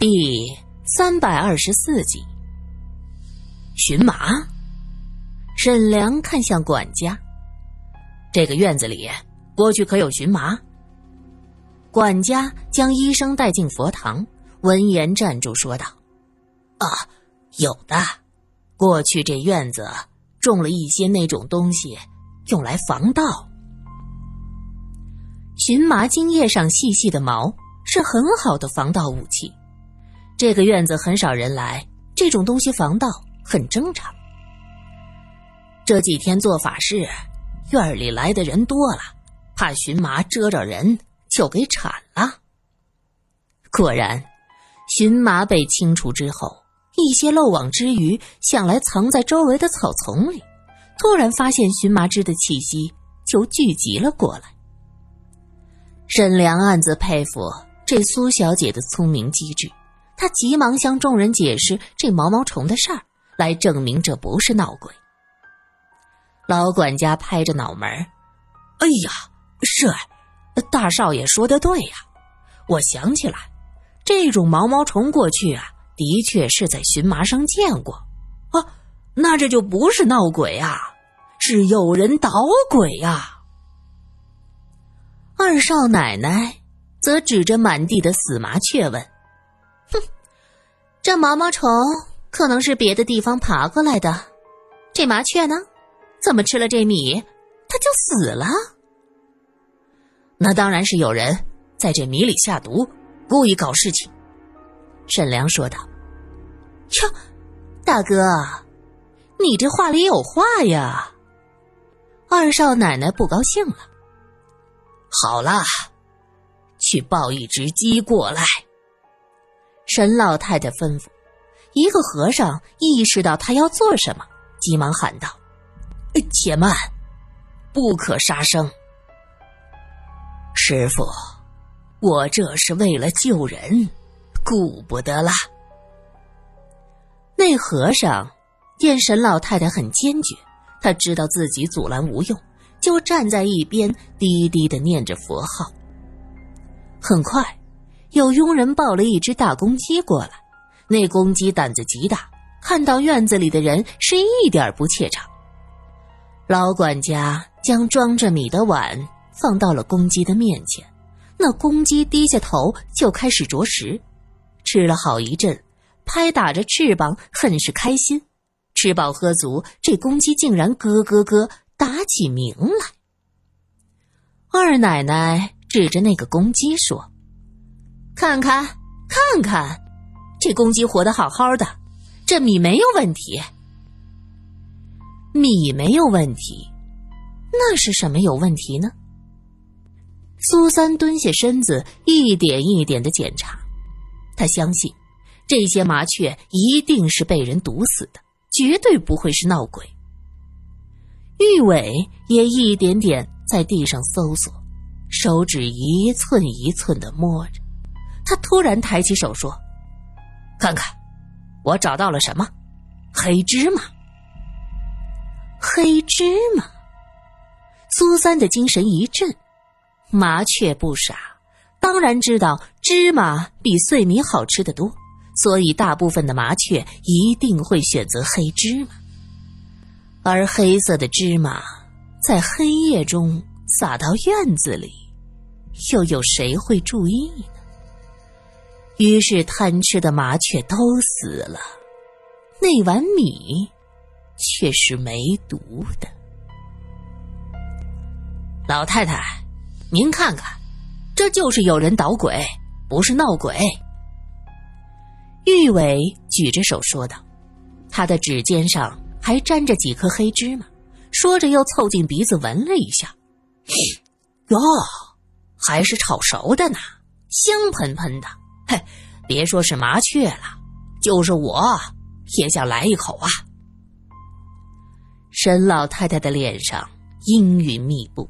第三百二十四集，荨麻。沈良看向管家：“这个院子里过去可有荨麻？”管家将医生带进佛堂，闻言站住说道：“啊，有的。过去这院子种了一些那种东西，用来防盗。荨麻茎叶上细细的毛是很好的防盗武器。”这个院子很少人来，这种东西防盗很正常。这几天做法事，院里来的人多了，怕荨麻蛰着人，就给铲了。果然，荨麻被清除之后，一些漏网之鱼想来藏在周围的草丛里，突然发现荨麻枝的气息，就聚集了过来。沈良暗自佩服这苏小姐的聪明机智。他急忙向众人解释这毛毛虫的事儿，来证明这不是闹鬼。老管家拍着脑门哎呀，是，大少爷说的对呀！我想起来，这种毛毛虫过去啊，的确是在荨麻上见过。啊，那这就不是闹鬼啊，是有人捣鬼呀！”二少奶奶则指着满地的死麻雀问。这毛毛虫可能是别的地方爬过来的。这麻雀呢，怎么吃了这米，它就死了？那当然是有人在这米里下毒，故意搞事情。沈良说道：“哟，大哥，你这话里有话呀！”二少奶奶不高兴了。好了，去抱一只鸡过来。沈老太太吩咐，一个和尚意识到他要做什么，急忙喊道：“且慢，不可杀生。师傅，我这是为了救人，顾不得了。”那和尚见沈老太太很坚决，他知道自己阻拦无用，就站在一边低低的念着佛号。很快。有佣人抱了一只大公鸡过来，那公鸡胆子极大，看到院子里的人是一点不怯场。老管家将装着米的碗放到了公鸡的面前，那公鸡低下头就开始啄食，吃了好一阵，拍打着翅膀，很是开心。吃饱喝足，这公鸡竟然咯咯咯打起鸣来。二奶奶指着那个公鸡说。看看，看看，这公鸡活得好好的，这米没有问题。米没有问题，那是什么有问题呢？苏三蹲下身子，一点一点的检查。他相信，这些麻雀一定是被人毒死的，绝对不会是闹鬼。玉伟也一点点在地上搜索，手指一寸一寸的摸着。他突然抬起手说：“看看，我找到了什么？黑芝麻。黑芝麻。”苏三的精神一振，麻雀不傻，当然知道芝麻比碎米好吃的多，所以大部分的麻雀一定会选择黑芝麻。而黑色的芝麻在黑夜中撒到院子里，又有谁会注意呢？于是，贪吃的麻雀都死了，那碗米却是没毒的。老太太，您看看，这就是有人捣鬼，不是闹鬼。玉伟举着手说道，他的指尖上还沾着几颗黑芝麻，说着又凑近鼻子闻了一下，哟，还是炒熟的呢，香喷喷的。嘿，别说是麻雀了，就是我也想来一口啊！沈老太太的脸上阴云密布，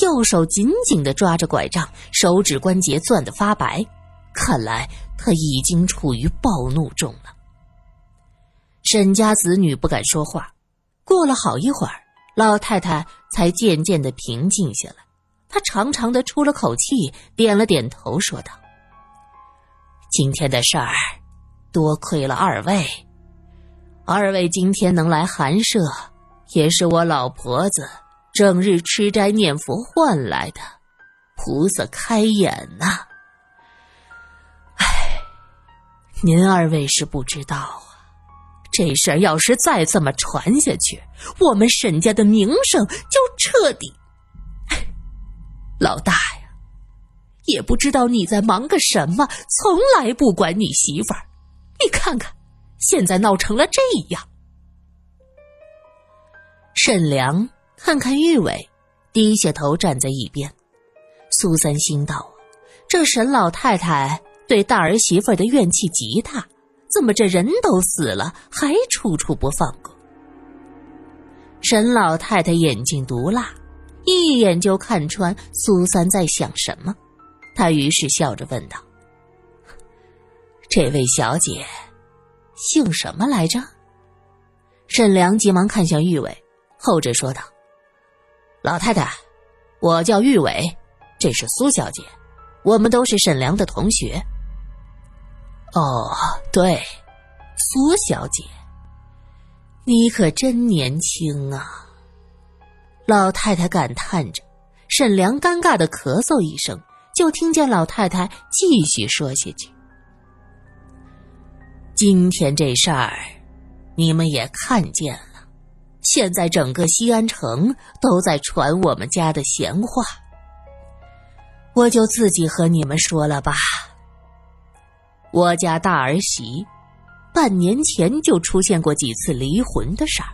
右手紧紧的抓着拐杖，手指关节攥得发白，看来她已经处于暴怒中了。沈家子女不敢说话，过了好一会儿，老太太才渐渐的平静下来，她长长的出了口气，点了点头，说道。今天的事儿，多亏了二位。二位今天能来寒舍，也是我老婆子整日吃斋念佛换来的。菩萨开眼呐！唉，您二位是不知道啊，这事儿要是再这么传下去，我们沈家的名声就彻底……老大，也不知道你在忙个什么，从来不管你媳妇儿。你看看，现在闹成了这样。沈良看看玉伟，低下头站在一边。苏三心道：“这沈老太太对大儿媳妇的怨气极大，怎么这人都死了，还处处不放过？”沈老太太眼睛毒辣，一眼就看穿苏三在想什么。他于是笑着问道：“这位小姐姓什么来着？”沈良急忙看向玉伟，后者说道：“老太太，我叫玉伟。”这是苏小姐，我们都是沈良的同学。哦，对，苏小姐，你可真年轻啊！老太太感叹着。沈良尴尬的咳嗽一声，就听见老太太继续说下去：“今天这事儿，你们也看见了，现在整个西安城都在传我们家的闲话。”我就自己和你们说了吧。我家大儿媳，半年前就出现过几次离魂的事儿，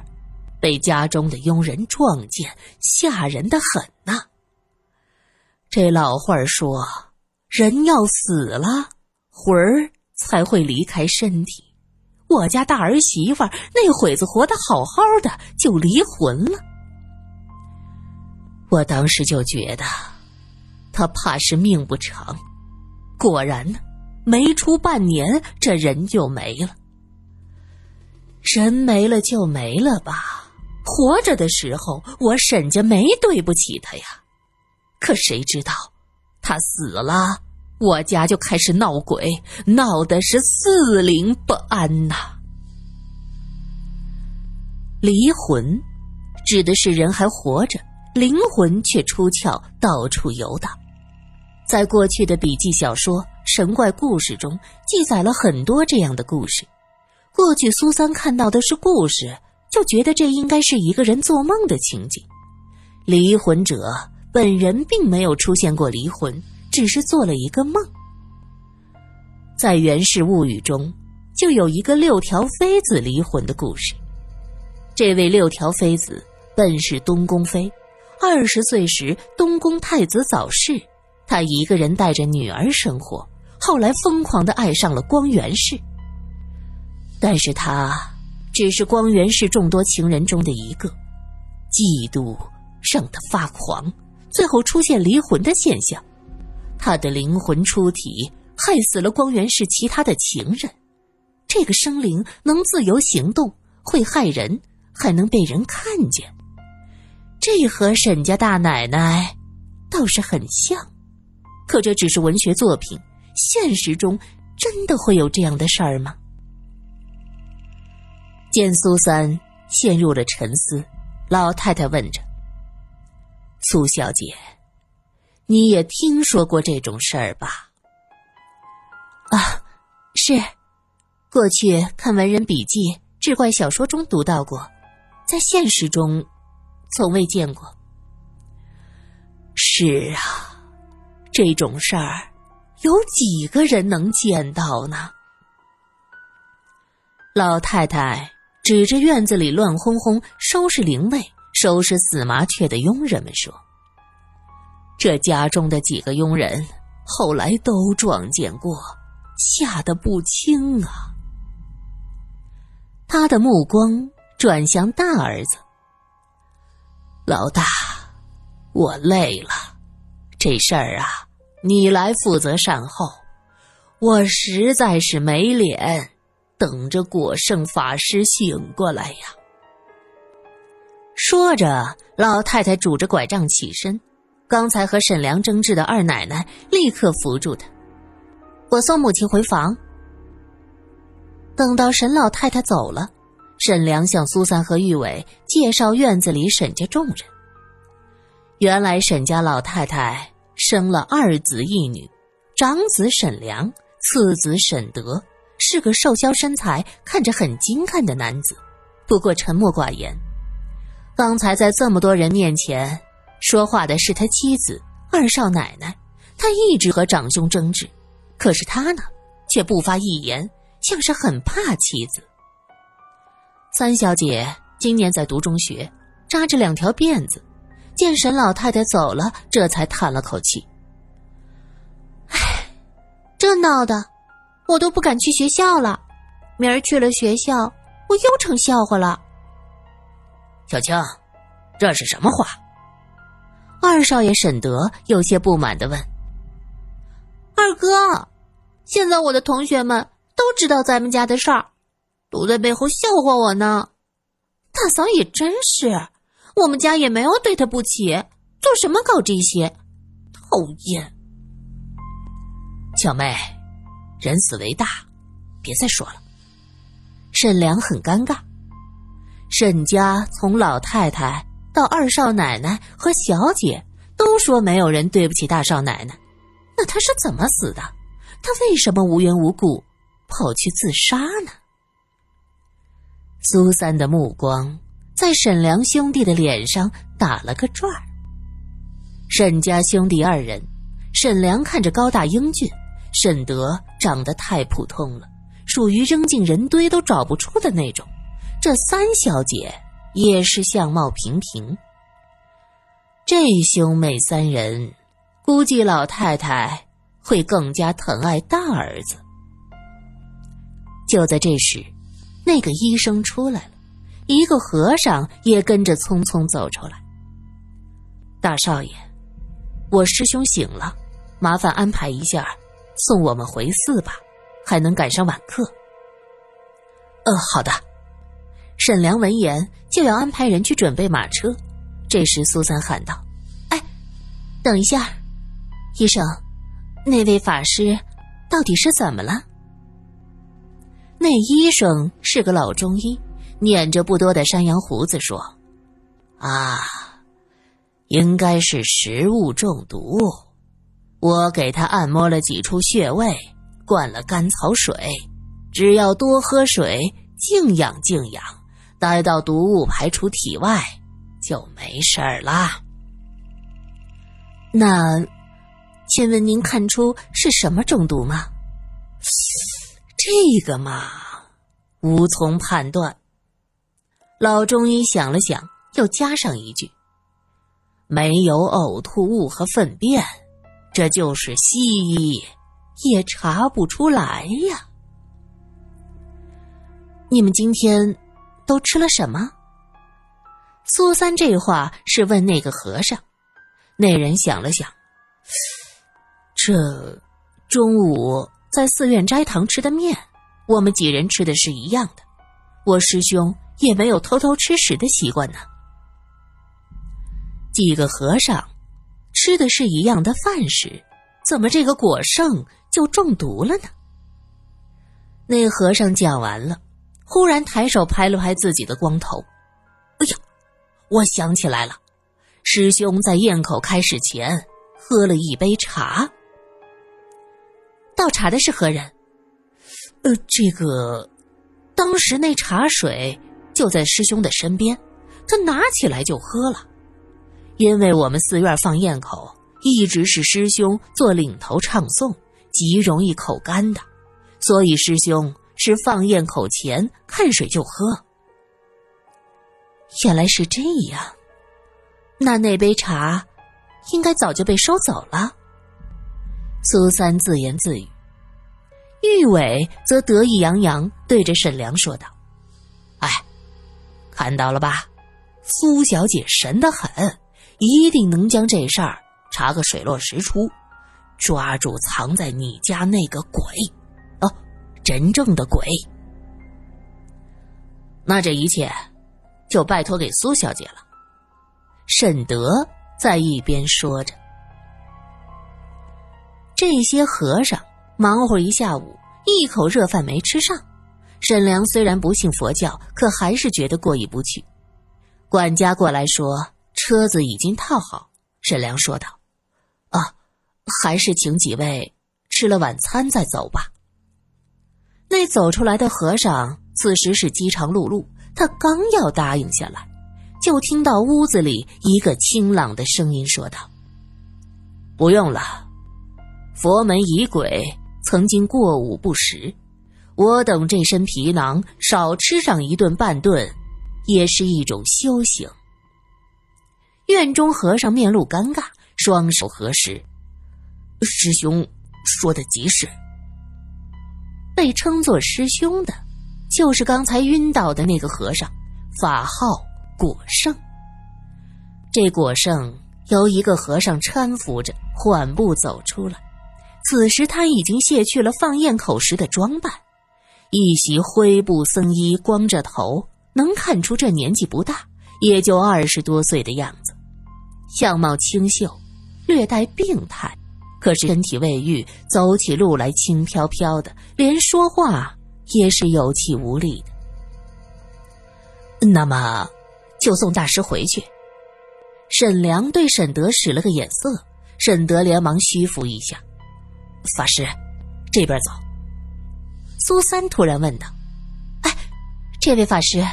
被家中的佣人撞见，吓人的很呐。这老话说，人要死了，魂儿才会离开身体。我家大儿媳妇那会子活得好好的，就离魂了。我当时就觉得。他怕是命不长，果然呢，没出半年，这人就没了。人没了就没了吧，活着的时候我沈家没对不起他呀。可谁知道，他死了，我家就开始闹鬼，闹的是四邻不安呐。离魂，指的是人还活着，灵魂却出窍，到处游荡。在过去的笔记小说、神怪故事中，记载了很多这样的故事。过去苏三看到的是故事，就觉得这应该是一个人做梦的情景。离魂者本人并没有出现过离魂，只是做了一个梦。在《源氏物语》中，就有一个六条妃子离魂的故事。这位六条妃子本是东宫妃，二十岁时东宫太子早逝。她一个人带着女儿生活，后来疯狂的爱上了光源氏。但是她只是光源氏众多情人中的一个，嫉妒让她发狂，最后出现离魂的现象。他的灵魂出体，害死了光源氏其他的情人。这个生灵能自由行动，会害人，还能被人看见。这和沈家大奶奶倒是很像。可这只是文学作品，现实中真的会有这样的事儿吗？见苏三陷入了沉思，老太太问着：“苏小姐，你也听说过这种事儿吧？”“啊，是，过去看文人笔记、志怪小说中读到过，在现实中从未见过。”“是啊。”这种事儿，有几个人能见到呢？老太太指着院子里乱哄哄收拾灵位、收拾死麻雀的佣人们说：“这家中的几个佣人后来都撞见过，吓得不轻啊。”他的目光转向大儿子：“老大，我累了，这事儿啊。”你来负责善后，我实在是没脸等着果圣法师醒过来呀。说着，老太太拄着拐杖起身，刚才和沈良争执的二奶奶立刻扶住她。我送母亲回房。等到沈老太太走了，沈良向苏三和玉伟介绍院子里沈家众人。原来沈家老太太生了二子一女，长子沈良，次子沈德，是个瘦削身材、看着很精干的男子，不过沉默寡言。刚才在这么多人面前说话的是他妻子二少奶奶，他一直和长兄争执，可是他呢，却不发一言，像是很怕妻子。三小姐今年在读中学，扎着两条辫子。见沈老太太走了，这才叹了口气：“唉，这闹的，我都不敢去学校了。明儿去了学校，我又成笑话了。”小青，这是什么话？二少爷沈德有些不满的问：“二哥，现在我的同学们都知道咱们家的事儿，都在背后笑话我呢。大嫂也真是。”我们家也没有对他不起，做什么搞这些？讨厌！小妹，人死为大，别再说了。沈良很尴尬。沈家从老太太到二少奶奶和小姐都说没有人对不起大少奶奶，那他是怎么死的？他为什么无缘无故跑去自杀呢？苏三的目光。在沈良兄弟的脸上打了个转儿。沈家兄弟二人，沈良看着高大英俊，沈德长得太普通了，属于扔进人堆都找不出的那种。这三小姐也是相貌平平。这兄妹三人，估计老太太会更加疼爱大儿子。就在这时，那个医生出来了。一个和尚也跟着匆匆走出来。大少爷，我师兄醒了，麻烦安排一下，送我们回寺吧，还能赶上晚课。呃，好的。沈良闻言就要安排人去准备马车。这时苏三喊道：“哎，等一下，医生，那位法师到底是怎么了？”那医生是个老中医。捻着不多的山羊胡子说：“啊，应该是食物中毒。我给他按摩了几处穴位，灌了甘草水，只要多喝水，静养静养，待到毒物排出体外，就没事儿啦。那，请问您看出是什么中毒吗？这个嘛，无从判断。”老中医想了想，又加上一句：“没有呕吐物和粪便，这就是西医也查不出来呀。”你们今天都吃了什么？苏三这话是问那个和尚。那人想了想：“这中午在寺院斋堂吃的面，我们几人吃的是一样的。我师兄。”也没有偷偷吃屎的习惯呢。几个和尚吃的是一样的饭食，怎么这个果圣就中毒了呢？那和尚讲完了，忽然抬手拍了拍自己的光头：“哎呀，我想起来了，师兄在咽口开始前喝了一杯茶。倒茶的是何人？呃，这个，当时那茶水。”就在师兄的身边，他拿起来就喝了。因为我们寺院放咽口，一直是师兄做领头唱诵，极容易口干的，所以师兄是放咽口前看水就喝。原来是这样，那那杯茶应该早就被收走了。苏三自言自语，玉伟则得意洋洋对着沈良说道：“哎。”看到了吧，苏小姐神的很，一定能将这事儿查个水落石出，抓住藏在你家那个鬼，真正的鬼。那这一切就拜托给苏小姐了。沈德在一边说着，这些和尚忙活一下午，一口热饭没吃上。沈良虽然不信佛教，可还是觉得过意不去。管家过来说，车子已经套好。沈良说道：“啊，还是请几位吃了晚餐再走吧。”那走出来的和尚此时是饥肠辘辘，他刚要答应下来，就听到屋子里一个清朗的声音说道：“不用了，佛门仪轨曾经过午不食。”我等这身皮囊，少吃上一顿半顿，也是一种修行。院中和尚面露尴尬，双手合十：“师兄说的极是。”被称作师兄的，就是刚才晕倒的那个和尚，法号果圣。这果圣由一个和尚搀扶着，缓步走出来。此时他已经卸去了放焰口时的装扮。一袭灰布僧衣，光着头，能看出这年纪不大，也就二十多岁的样子，相貌清秀，略带病态，可是身体未愈，走起路来轻飘飘的，连说话也是有气无力的。那么，就送大师回去。沈良对沈德使了个眼色，沈德连忙虚服一下，法师，这边走。苏三突然问道：“哎，这位法师，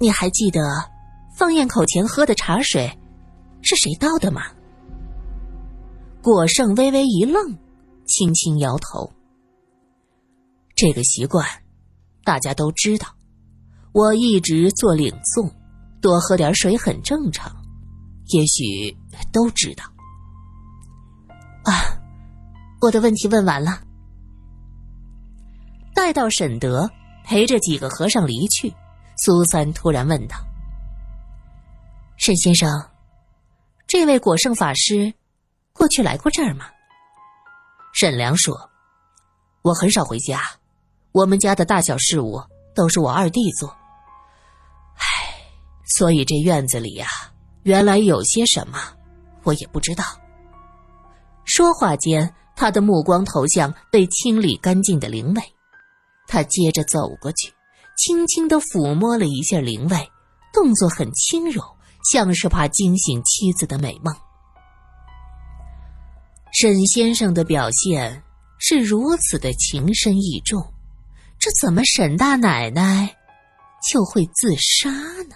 你还记得放焰口前喝的茶水是谁倒的吗？”果圣微微一愣，轻轻摇头。这个习惯大家都知道，我一直做领诵，多喝点水很正常，也许都知道。啊，我的问题问完了。待到沈德陪着几个和尚离去，苏三突然问道：“沈先生，这位果圣法师过去来过这儿吗？”沈良说：“我很少回家，我们家的大小事务都是我二弟做。唉，所以这院子里呀，原来有些什么，我也不知道。”说话间，他的目光投向被清理干净的灵位。他接着走过去，轻轻的抚摸了一下灵位，动作很轻柔，像是怕惊醒妻子的美梦。沈先生的表现是如此的情深意重，这怎么沈大奶奶就会自杀呢？